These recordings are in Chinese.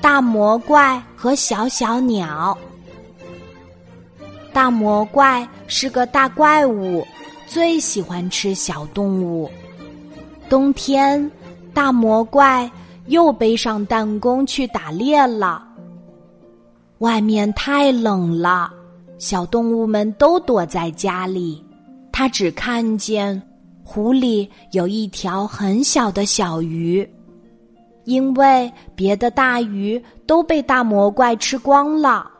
大魔怪和小小鸟。大魔怪是个大怪物，最喜欢吃小动物。冬天，大魔怪又背上弹弓去打猎了。外面太冷了，小动物们都躲在家里。他只看见湖里有一条很小的小鱼。因为别的大鱼都被大魔怪吃光了，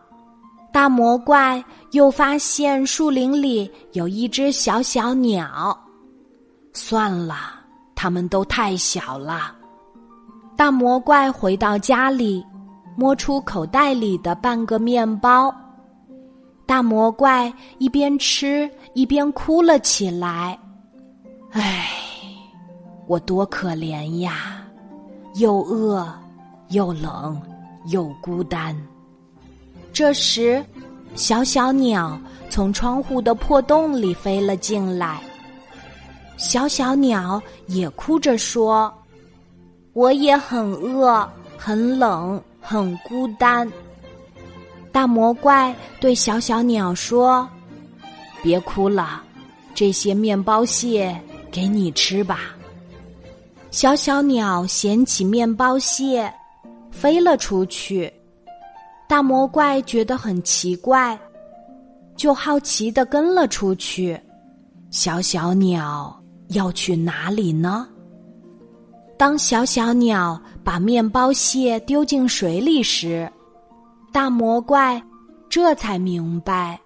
大魔怪又发现树林里有一只小小鸟。算了，它们都太小了。大魔怪回到家里，摸出口袋里的半个面包。大魔怪一边吃一边哭了起来：“唉，我多可怜呀！”又饿，又冷，又孤单。这时，小小鸟从窗户的破洞里飞了进来。小小鸟也哭着说：“我也很饿，很冷，很孤单。”大魔怪对小小鸟说：“别哭了，这些面包屑给你吃吧。”小小鸟衔起面包屑，飞了出去。大魔怪觉得很奇怪，就好奇的跟了出去。小小鸟要去哪里呢？当小小鸟把面包屑丢进水里时，大魔怪这才明白，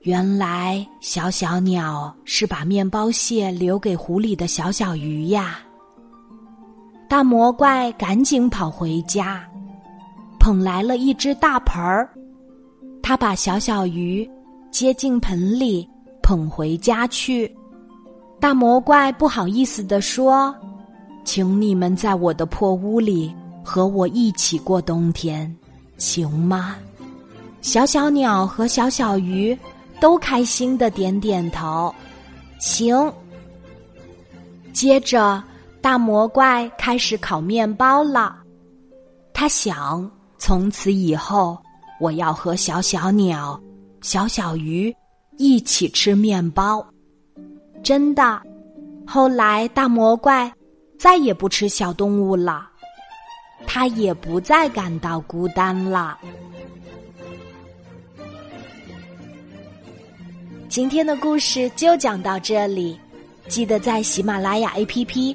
原来小小鸟是把面包屑留给湖里的小小鱼呀。大魔怪赶紧跑回家，捧来了一只大盆儿。他把小小鱼接进盆里，捧回家去。大魔怪不好意思地说：“请你们在我的破屋里和我一起过冬天，行吗？”小小鸟和小小鱼都开心的点点头，行。接着。大魔怪开始烤面包了，他想从此以后我要和小小鸟、小小鱼一起吃面包。真的，后来大魔怪再也不吃小动物了，他也不再感到孤单了。今天的故事就讲到这里，记得在喜马拉雅 APP。